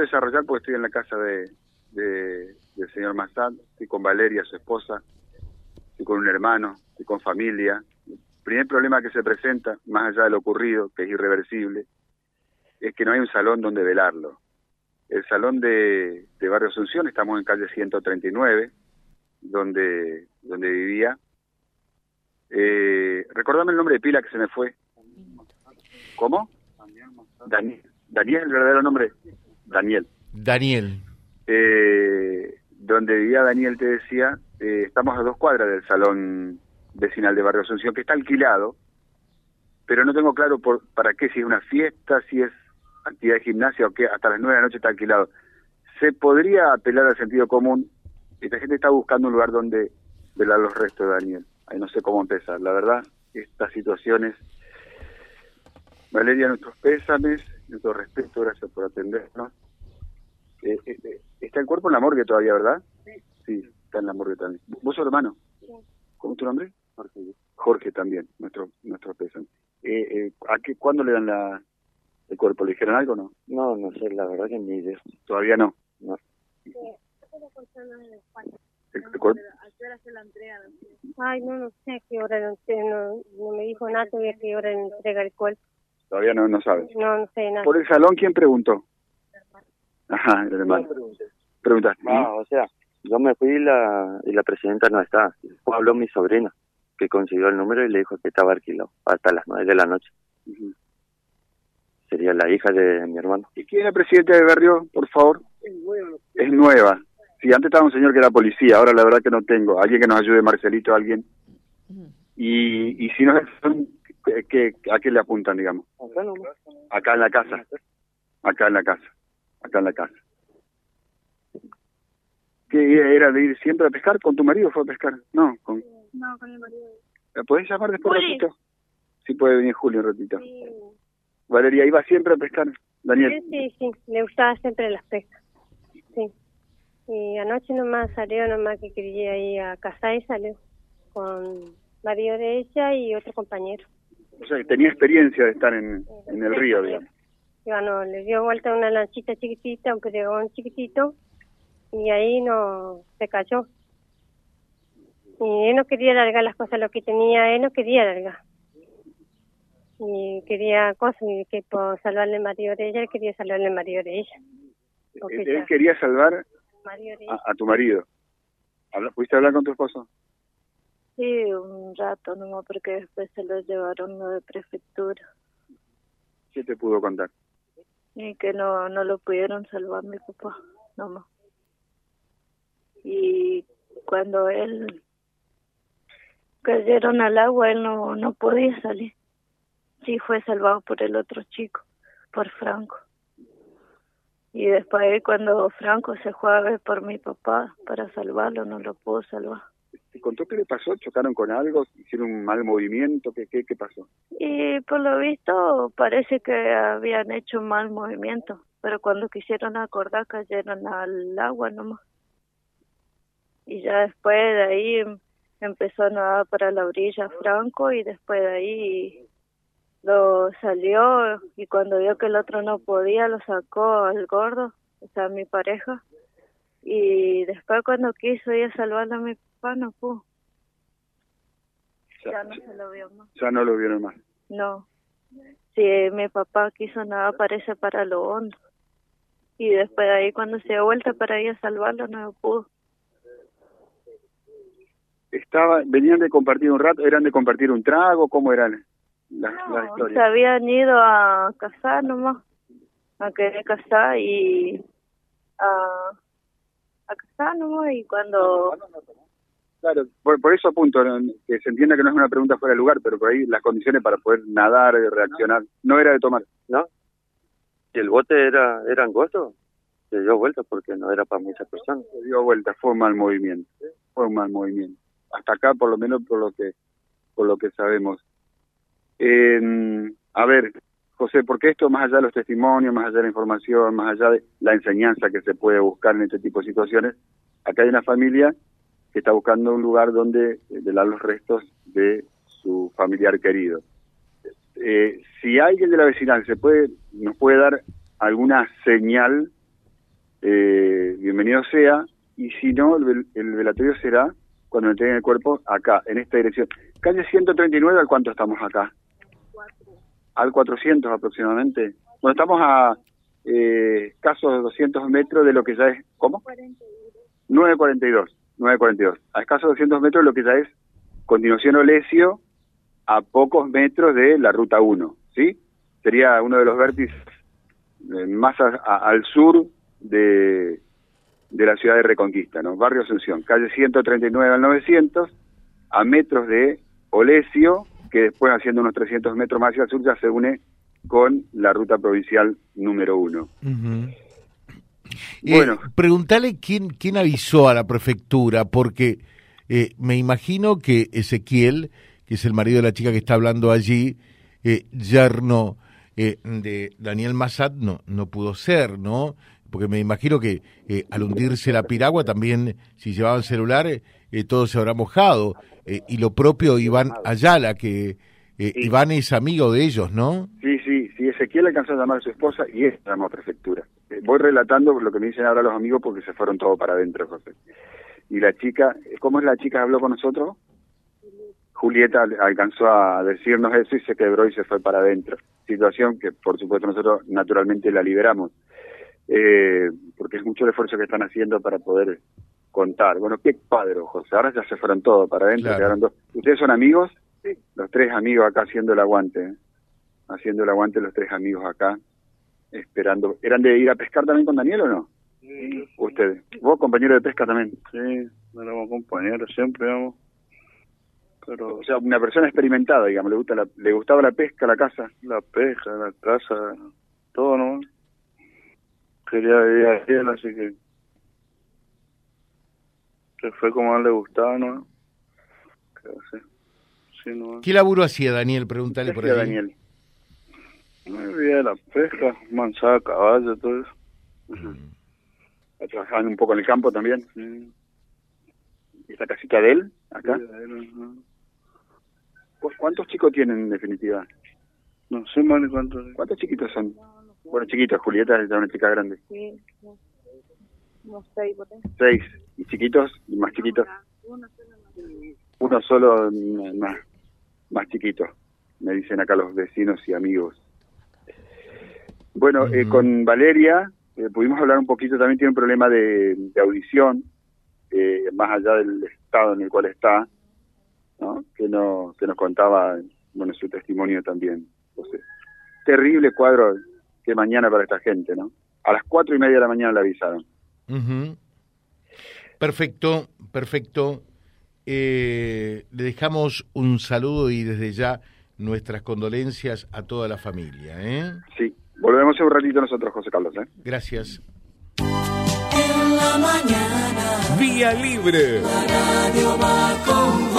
desarrollar porque estoy en la casa de, de- del señor Massad, estoy con Valeria, su esposa, estoy con un hermano, estoy con familia. El primer problema que se presenta, más allá de lo ocurrido, que es irreversible, es que no hay un salón donde velarlo. El salón de, de Barrio Asunción, estamos en calle 139, donde, donde vivía. Eh, recordame el nombre de pila que se me fue. ¿Cómo? Daniel. Daniel, el verdadero nombre. Daniel. Daniel. Eh, donde vivía Daniel, te decía, eh, estamos a dos cuadras del salón vecinal de Barrio Asunción, que está alquilado, pero no tengo claro por, para qué, si es una fiesta, si es actividad de gimnasia o qué, hasta las nueve de la noche está alquilado. Se podría apelar al sentido común, esta gente está buscando un lugar donde velar los restos de Daniel. Ahí no sé cómo empezar. La verdad, estas situaciones... Valeria, nuestros pésames, nuestro respeto, gracias por atendernos. Eh, eh, eh, está el cuerpo en la morgue todavía, ¿verdad? Sí. Sí, está en la morgue también. ¿Vos sos hermano? ¿Cómo es tu nombre? Jorge. Jorge también, nuestro nuestro pésame. Eh, eh, ¿a qué, ¿Cuándo le dan la, el cuerpo? ¿Le dijeron algo o no? No, no sé, la verdad que ni idea. Todavía no. No. El, el cuerpo- Ay, no, no sé a qué hora, no, sé, no, no me dijo nada todavía a qué hora entrega el cuerpo. todavía no, no sabes. No, no sé nada. ¿Por el salón quién preguntó? Ajá, el hermano. Preguntaste. Ah, o sea, yo me fui y la, y la presidenta no está. Después habló mi sobrina, que consiguió el número y le dijo que estaba alquilado hasta las nueve de la noche. Sería la hija de mi hermano. ¿Y quién es la presidenta del barrio, por favor? Es nueva. Sí, antes estaba un señor que era policía, ahora la verdad que no tengo. Alguien que nos ayude, Marcelito, alguien. Y, y si no, ¿qué, qué- ¿a qué le apuntan, digamos? Acá en la casa. Acá en la casa. Acá en la casa. ¿Qué era de ir siempre a pescar? ¿Con tu marido fue a pescar? No, con... No, con el marido. ¿La podés llamar después un ratito? Sí puede venir Julio un ratito. Valeria, ¿iba siempre a pescar? Daniel. Sí, sí, sí, le gustaba siempre las pescas. Sí. Y anoche nomás salió, nomás que quería ir a casar y salió con marido de ella y otro compañero. O sea, que tenía experiencia de estar en, en el río, digamos. Y bueno, le dio vuelta una lanchita chiquitita, un pedregón chiquitito, y ahí no se cayó. Y él no quería largar las cosas, lo que tenía, él no quería largar. Y quería cosas, y que por salvarle el marido de ella, él quería salvarle el marido de ella. Él, quería salvar a, a tu marido. ¿Pudiste hablar con tu esposo? Sí, un rato nomás, porque después se lo llevaron lo de prefectura ¿Qué te pudo contar? Y que no, no lo pudieron salvar mi papá, nomás. Y cuando él cayeron al agua, él no, no podía salir. Sí, fue salvado por el otro chico, por Franco. Y después cuando Franco se fue a ver por mi papá para salvarlo, no lo pudo salvar. ¿Te contó qué le pasó? ¿Chocaron con algo? ¿Hicieron un mal movimiento? ¿Qué, qué, qué pasó? Y por lo visto parece que habían hecho mal movimiento, pero cuando quisieron acordar cayeron al agua nomás. Y ya después de ahí em- empezó a nadar para la orilla Franco y después de ahí lo salió y cuando vio que el otro no podía lo sacó al gordo, o sea, mi pareja. Y después cuando quiso ir a salvarlo a mi papá no pudo, ya no se lo vio más. Ya no lo vieron más. No. Si mi papá quiso nada, parece para lo hondo. Y después de ahí, cuando se dio vuelta para ir a salvarlo, no pudo. Estaba, ¿Venían de compartir un rato? ¿Eran de compartir un trago? ¿Cómo eran las, las No, se historias? habían ido a casar nomás. A querer casar y a, a casar nomás. Y cuando. Claro, por, por eso apunto, que se entienda que no es una pregunta fuera de lugar, pero por ahí las condiciones para poder nadar y reaccionar, no era de tomar. ¿No? Si el bote era, era angosto, se dio vuelta porque no era para muchas personas. Se dio vuelta, fue un mal movimiento, fue un mal movimiento. Hasta acá, por lo menos por lo que por lo que sabemos. Eh, a ver, José, porque esto más allá de los testimonios, más allá de la información, más allá de la enseñanza que se puede buscar en este tipo de situaciones, acá hay una familia que está buscando un lugar donde velar los restos de su familiar querido. Eh, si alguien de la vecinal se puede, nos puede dar alguna señal eh, bienvenido sea, y si no, el, el velatorio será cuando entreguen el cuerpo acá, en esta dirección. Calle 139, ¿al cuánto estamos acá? Al 400 aproximadamente. Bueno, estamos a eh, escasos 200 metros de lo que ya es... ¿Cómo? 942. 942. A escasos 200 metros lo que ya es continuación Olesio, a pocos metros de la ruta 1, ¿sí? Sería uno de los vértices eh, más al sur de, de la ciudad de Reconquista, ¿no? Barrio Asunción, calle 139 al 900, a metros de Olesio, que después haciendo unos 300 metros más hacia el sur ya se une con la ruta provincial número uno. Eh, bueno, preguntale quién quién avisó a la prefectura, porque eh, me imagino que Ezequiel, que es el marido de la chica que está hablando allí, eh, yerno eh, de Daniel Massad, no no pudo ser, ¿no? porque me imagino que eh, al hundirse la piragua también, si llevaban celular, eh, todo se habrá mojado. Eh, y lo propio Iván Ayala, que Iván es amigo de ellos, ¿no? Sí, sí, sí, Ezequiel alcanzó a llamar a su esposa y es la prefectura. Voy relatando lo que me dicen ahora los amigos porque se fueron todos para adentro, José. Y la chica, ¿cómo es la chica que habló con nosotros? Julieta alcanzó a decirnos eso y se quebró y se fue para adentro. Situación que, por supuesto, nosotros naturalmente la liberamos eh, porque es mucho el esfuerzo que están haciendo para poder contar. Bueno, qué padre, José. Ahora ya se fueron todos para adentro, quedaron dos. ¿Ustedes son amigos? Sí. Los tres amigos acá haciendo el aguante. ¿eh? Haciendo el aguante los tres amigos acá, esperando. ¿Eran de ir a pescar también con Daniel o no? Sí. Ustedes. ¿Vos, compañero de pesca también? Sí, éramos compañeros siempre, vamos. Pero, o sea, una persona experimentada, digamos, le gusta la, le gustaba la pesca, la casa. La pesca, la casa, todo, ¿no? quería vivir a así que que fue como a él le gustaba, ¿no? Sí, ¿no? ¿Qué laburo hacía Daniel? Pregúntale por ahí. Daniel? Me vivía de la pesca, manzada, caballo, todo eso. Uh ¿Trabajaban un poco en el campo también? Sí. ¿Y esta casita de él, acá? Sí, de él, ¿Cuántos chicos tienen en definitiva? No sé más ni cuántos. ¿Cuántos chiquitos son? Bueno, chiquitos, Julieta es una chica grande. Sí, unos seis, Seis. ¿Y chiquitos? ¿Y más chiquitos? Uno solo. más, más chiquito, me dicen acá los vecinos y amigos. Bueno, eh, con Valeria eh, pudimos hablar un poquito, también tiene un problema de, audición, eh, más allá del estado en el cual está, ¿no? que, no, que nos contaba, bueno, su testimonio también. Entonces, terrible cuadro que mañana para esta gente, ¿no? A las cuatro y media de la mañana le avisaron. Perfecto, perfecto. Eh, le dejamos un saludo y desde ya nuestras condolencias a toda la familia. ¿eh? Sí, un ratito nosotros, José Carlos. ¿eh? Gracias. En la mañana. Vía Libre. La radio va con